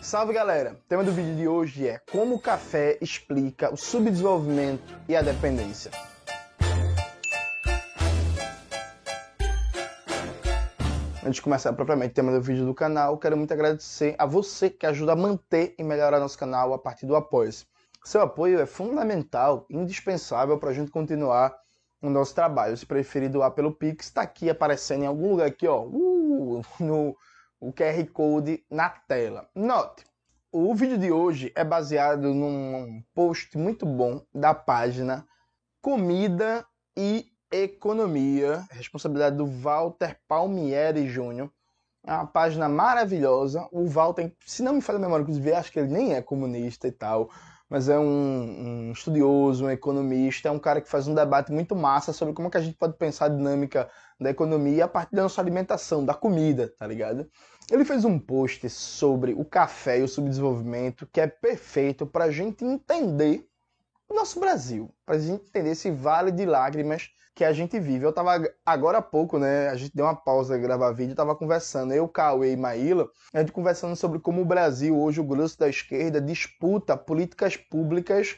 Salve galera! O tema do vídeo de hoje é como o café explica o subdesenvolvimento e a dependência. Antes de começar propriamente o tema do vídeo do canal, quero muito agradecer a você que ajuda a manter e melhorar nosso canal a partir do apoio. Seu apoio é fundamental, indispensável para a gente continuar o nosso trabalho. Se preferir doar pelo Pix, está aqui aparecendo em algum lugar aqui, ó, uh, no o QR Code na tela. Note, o vídeo de hoje é baseado num post muito bom da página Comida e Economia, responsabilidade do Walter Palmieri Júnior. É uma página maravilhosa. O Walter, se não me falha a memória, inclusive, acho que ele nem é comunista e tal, mas é um, um, estudioso, um economista, é um cara que faz um debate muito massa sobre como que a gente pode pensar a dinâmica da economia a partir da nossa alimentação, da comida, tá ligado? Ele fez um post sobre o café e o subdesenvolvimento que é perfeito para a gente entender nosso Brasil, para a gente entender esse vale de lágrimas que a gente vive. Eu tava agora há pouco, né? A gente deu uma pausa gravar vídeo, tava conversando, eu, Cauê e Maíla, a gente conversando sobre como o Brasil, hoje o grosso da esquerda, disputa políticas públicas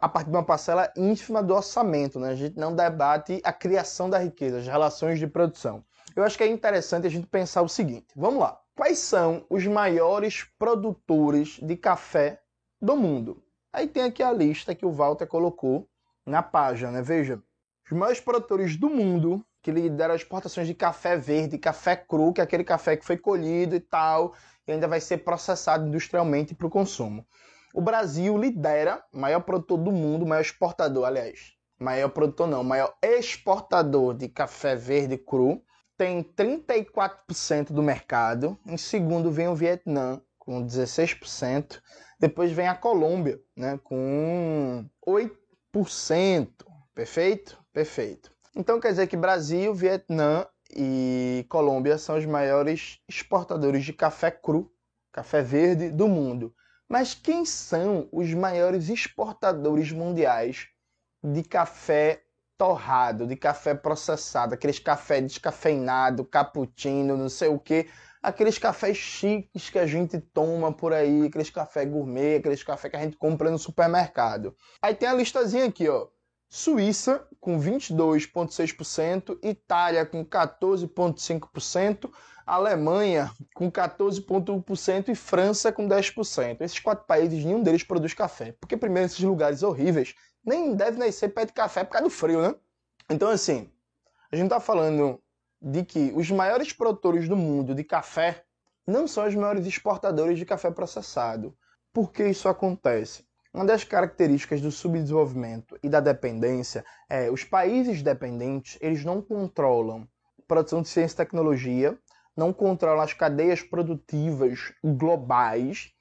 a partir de uma parcela ínfima do orçamento, né? A gente não debate a criação da riqueza, as relações de produção. Eu acho que é interessante a gente pensar o seguinte: vamos lá. Quais são os maiores produtores de café do mundo? Aí tem aqui a lista que o Walter colocou na página, né? Veja, os maiores produtores do mundo que lideram as exportações de café verde, café cru, que é aquele café que foi colhido e tal, e ainda vai ser processado industrialmente para o consumo. O Brasil lidera, maior produtor do mundo, maior exportador, aliás, maior produtor não, maior exportador de café verde cru, tem 34% do mercado. Em segundo vem o Vietnã, com 16%. Depois vem a Colômbia, né, com 8%. Perfeito? Perfeito. Então quer dizer que Brasil, Vietnã e Colômbia são os maiores exportadores de café cru, café verde do mundo. Mas quem são os maiores exportadores mundiais de café torrado, de café processado, aqueles café descafeinado, cappuccino, não sei o que, aqueles cafés chiques que a gente toma por aí, aqueles café gourmet, aqueles café que a gente compra no supermercado. Aí tem a listazinha aqui, ó. Suíça com 22,6%, Itália com 14,5%, Alemanha com 14,1% e França com 10%. Esses quatro países, nenhum deles produz café. Porque, primeiro, esses lugares horríveis nem deve nascer pé de café por causa do frio, né? Então, assim, a gente está falando de que os maiores produtores do mundo de café não são os maiores exportadores de café processado. Por que isso acontece? Uma das características do subdesenvolvimento e da dependência é os países dependentes, eles não controlam produção de ciência e tecnologia, não controlam as cadeias produtivas globais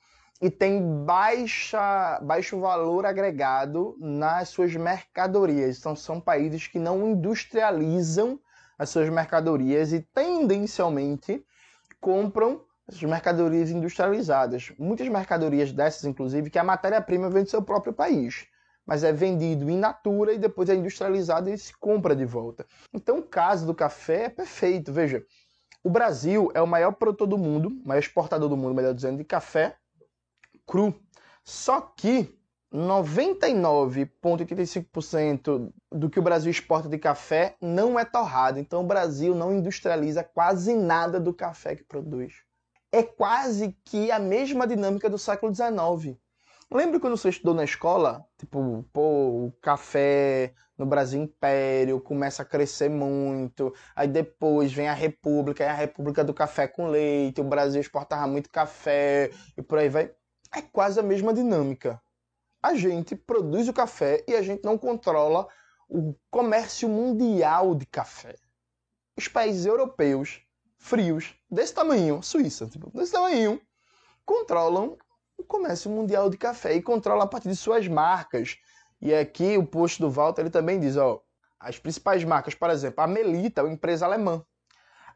e tem baixa, baixo valor agregado nas suas mercadorias. Então, são países que não industrializam as suas mercadorias e tendencialmente compram essas mercadorias industrializadas. Muitas mercadorias dessas, inclusive, que a matéria-prima vem do seu próprio país, mas é vendido in natura e depois é industrializado e se compra de volta. Então, o caso do café é perfeito. Veja, o Brasil é o maior produtor do mundo, maior exportador do mundo, melhor dizendo, de café cru. Só que 99,85% do que o Brasil exporta de café não é torrado. Então o Brasil não industrializa quase nada do café que produz é quase que a mesma dinâmica do século XIX. Lembra quando você estudou na escola? Tipo, pô, o café no Brasil Império começa a crescer muito, aí depois vem a República, é a República do Café com Leite, o Brasil exportava muito café e por aí vai. É quase a mesma dinâmica. A gente produz o café e a gente não controla o comércio mundial de café. Os países europeus frios, desse tamanho, Suíça, tipo, desse tamanho, controlam o comércio mundial de café e controlam a partir de suas marcas. E aqui o post do Walter ele também diz, ó, as principais marcas, por exemplo, a Melita, uma empresa alemã.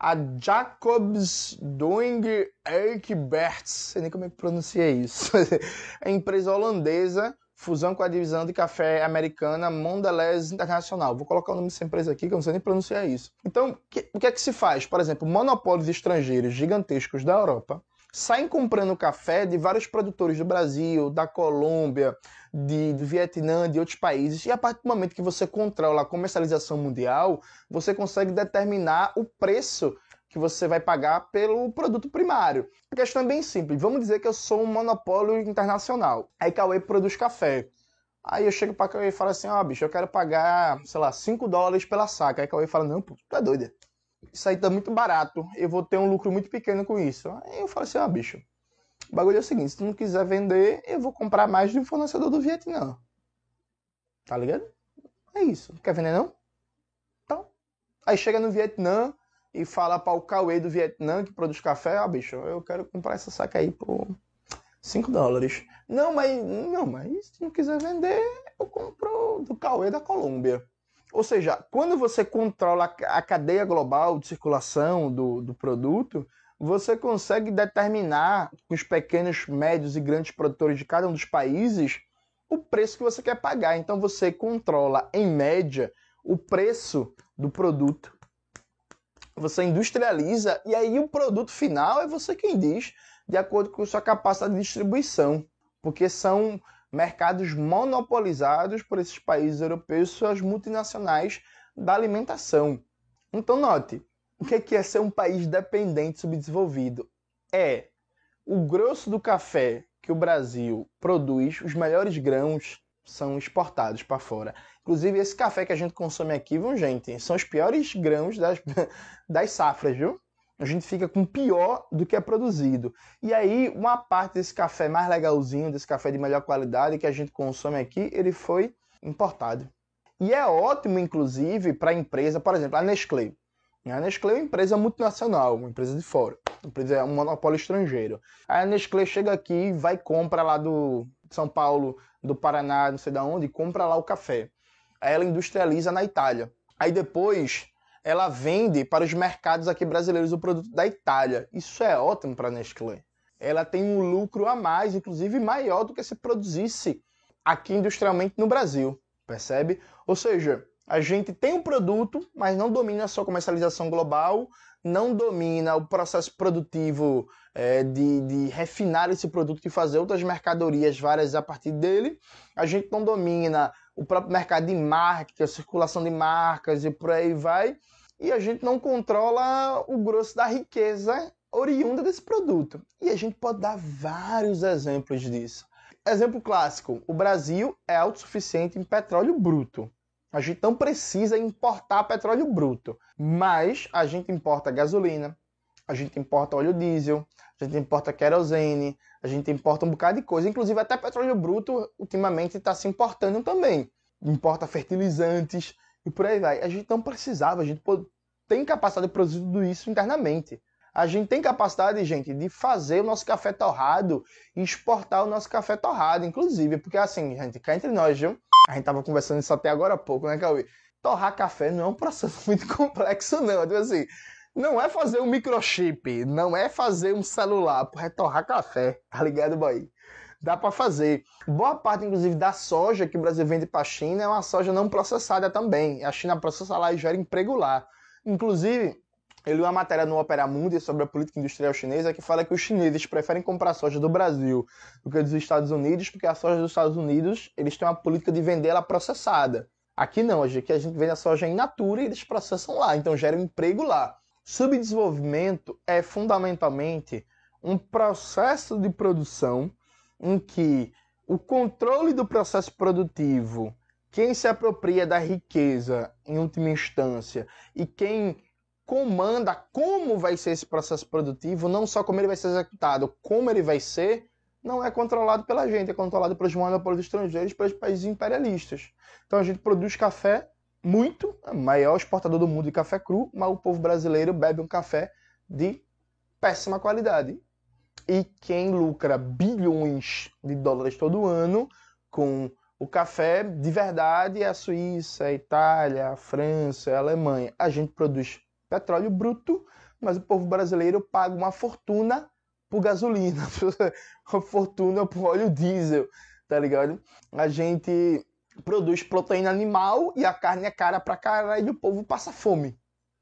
A Jacobs Doing Eikberts, sei nem como é que pronuncia isso. é empresa holandesa fusão com a divisão de café americana Mondelez Internacional. Vou colocar o nome dessa empresa aqui, que eu não sei nem pronunciar isso. Então, o que é que se faz? Por exemplo, monopólios estrangeiros gigantescos da Europa saem comprando café de vários produtores do Brasil, da Colômbia, de, do Vietnã, de outros países, e a partir do momento que você controla a comercialização mundial, você consegue determinar o preço que você vai pagar pelo produto primário. A questão é bem simples. Vamos dizer que eu sou um monopólio internacional. Aí Cauê produz café. Aí eu chego para Cauê e falo assim: ó, oh, bicho, eu quero pagar, sei lá, 5 dólares pela saca. Aí Cauê fala: não, pô, tu é doido. Isso aí tá muito barato. Eu vou ter um lucro muito pequeno com isso. Aí eu falo assim: ó, oh, bicho, o bagulho é o seguinte: se tu não quiser vender, eu vou comprar mais de um fornecedor do Vietnã. Tá ligado? É isso. Não quer vender não? Então. Aí chega no Vietnã, e fala para o Cauê do Vietnã, que produz café, ah, bicho, eu quero comprar essa saca aí por 5 dólares. Não, mas não, mas se não quiser vender, eu compro do Cauê da Colômbia. Ou seja, quando você controla a cadeia global de circulação do, do produto, você consegue determinar com os pequenos, médios e grandes produtores de cada um dos países o preço que você quer pagar. Então você controla, em média, o preço do produto você industrializa e aí o produto final é você quem diz, de acordo com sua capacidade de distribuição, porque são mercados monopolizados por esses países europeus, suas multinacionais da alimentação. Então note, o que é ser um país dependente subdesenvolvido? É o grosso do café que o Brasil produz, os melhores grãos são exportados para fora. Inclusive, esse café que a gente consome aqui, viu, gente? São os piores grãos das, das safras, viu? A gente fica com pior do que é produzido. E aí, uma parte desse café mais legalzinho, desse café de melhor qualidade que a gente consome aqui, ele foi importado. E é ótimo, inclusive, para a empresa, por exemplo, a Nestlé. A Nestlé é uma empresa multinacional, uma empresa de fora, uma empresa é um monopólio estrangeiro. A Nestlé chega aqui, vai compra lá do São Paulo, do Paraná, não sei de onde, compra lá o café. Aí ela industrializa na Itália. Aí depois ela vende para os mercados aqui brasileiros o produto da Itália. Isso é ótimo para a Nestlé. Ela tem um lucro a mais, inclusive maior do que se produzisse aqui industrialmente no Brasil, percebe? Ou seja, a gente tem um produto, mas não domina a sua comercialização global, não domina o processo produtivo é, de, de, refinar esse produto e fazer outras mercadorias várias a partir dele. A gente não domina o próprio mercado de marketing, a circulação de marcas e por aí vai. E a gente não controla o grosso da riqueza oriunda desse produto. E a gente pode dar vários exemplos disso. Exemplo clássico: o Brasil é autossuficiente em petróleo bruto. A gente não precisa importar petróleo bruto, mas a gente importa gasolina, a gente importa óleo diesel, a gente importa querosene, a gente importa um bocado de coisa, inclusive até petróleo bruto ultimamente está se importando também. Importa fertilizantes e por aí vai. A gente não precisava, a gente tem capacidade de produzir tudo isso internamente. A gente tem capacidade, gente, de fazer o nosso café torrado e exportar o nosso café torrado, inclusive, porque assim, gente, cá entre nós, viu? A gente tava conversando isso até agora há pouco, né, Cauê? Torrar café não é um processo muito complexo, não. Tipo assim, não é fazer um microchip, não é fazer um celular, é torrar café, tá ligado, boy? Dá para fazer. Boa parte, inclusive, da soja que o Brasil vende para a China é uma soja não processada também. A China processa lá e gera emprego lá. Inclusive, eu li uma matéria no Opera Mundi sobre a política industrial chinesa que fala que os chineses preferem comprar soja do Brasil do que dos Estados Unidos, porque a soja dos Estados Unidos eles têm uma política de vender ela processada. Aqui não, aqui a gente vende a soja in natura e eles processam lá, então gera um emprego lá. Subdesenvolvimento é fundamentalmente um processo de produção em que o controle do processo produtivo, quem se apropria da riqueza em última instância e quem comanda como vai ser esse processo produtivo, não só como ele vai ser executado, como ele vai ser, não é controlado pela gente, é controlado pelos monopólios estrangeiros, pelos países imperialistas. Então a gente produz café muito, é o maior exportador do mundo de café cru, mas o povo brasileiro bebe um café de péssima qualidade. E quem lucra bilhões de dólares todo ano com o café de verdade é a Suíça, a Itália, a França, a Alemanha. A gente produz petróleo bruto, mas o povo brasileiro paga uma fortuna por gasolina, uma fortuna por óleo diesel, tá ligado? A gente produz proteína animal e a carne é cara pra caralho e o povo passa fome,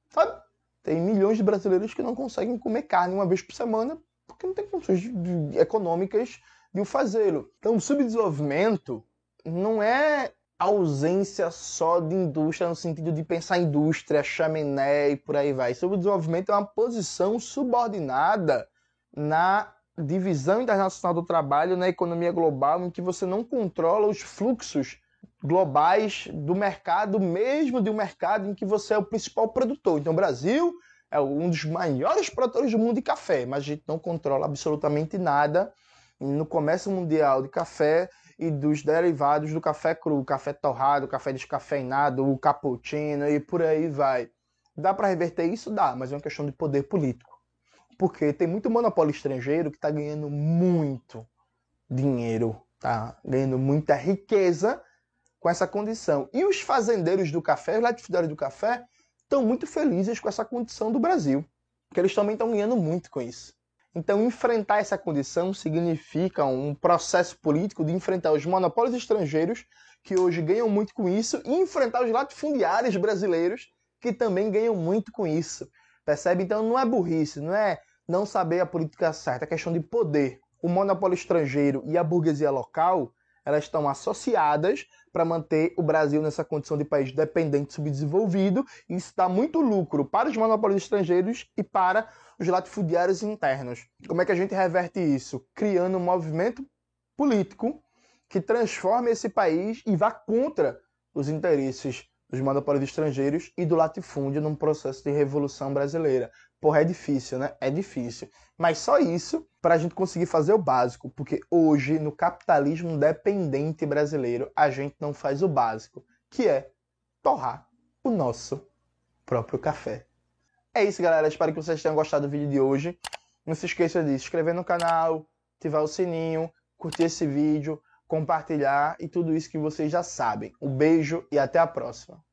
sabe? Tem milhões de brasileiros que não conseguem comer carne uma vez por semana porque não tem condições econômicas de o fazê-lo. Então, o subdesenvolvimento não é ausência só de indústria no sentido de pensar indústria, chaminé e por aí vai. Subdesenvolvimento é uma posição subordinada na divisão internacional do trabalho na economia global em que você não controla os fluxos globais do mercado, mesmo de um mercado em que você é o principal produtor. Então, o Brasil é um dos maiores produtores do mundo de café, mas a gente não controla absolutamente nada no comércio mundial de café e dos derivados do café cru, café torrado, café descafeinado, o cappuccino e por aí vai. Dá para reverter isso? Dá, mas é uma questão de poder político. Porque tem muito monopólio estrangeiro que está ganhando muito dinheiro, tá ganhando muita riqueza com essa condição. E os fazendeiros do café, os latifundiários do café, estão muito felizes com essa condição do Brasil, porque eles também estão ganhando muito com isso. Então, enfrentar essa condição significa um processo político de enfrentar os monopólios estrangeiros, que hoje ganham muito com isso, e enfrentar os latifundiários brasileiros, que também ganham muito com isso. Percebe? Então, não é burrice, não é não saber a política certa, é questão de poder. O monopólio estrangeiro e a burguesia local elas estão associadas para manter o Brasil nessa condição de país dependente, subdesenvolvido, e isso dá muito lucro para os monopólios estrangeiros e para os latifundiários internos. Como é que a gente reverte isso? Criando um movimento político que transforme esse país e vá contra os interesses dos monopólios estrangeiros e do latifúndio num processo de revolução brasileira. Porra, é difícil, né? É difícil. Mas só isso para a gente conseguir fazer o básico, porque hoje, no capitalismo dependente brasileiro, a gente não faz o básico, que é torrar o nosso próprio café. É isso, galera. Espero que vocês tenham gostado do vídeo de hoje. Não se esqueça de se inscrever no canal, ativar o sininho, curtir esse vídeo, compartilhar e tudo isso que vocês já sabem. Um beijo e até a próxima.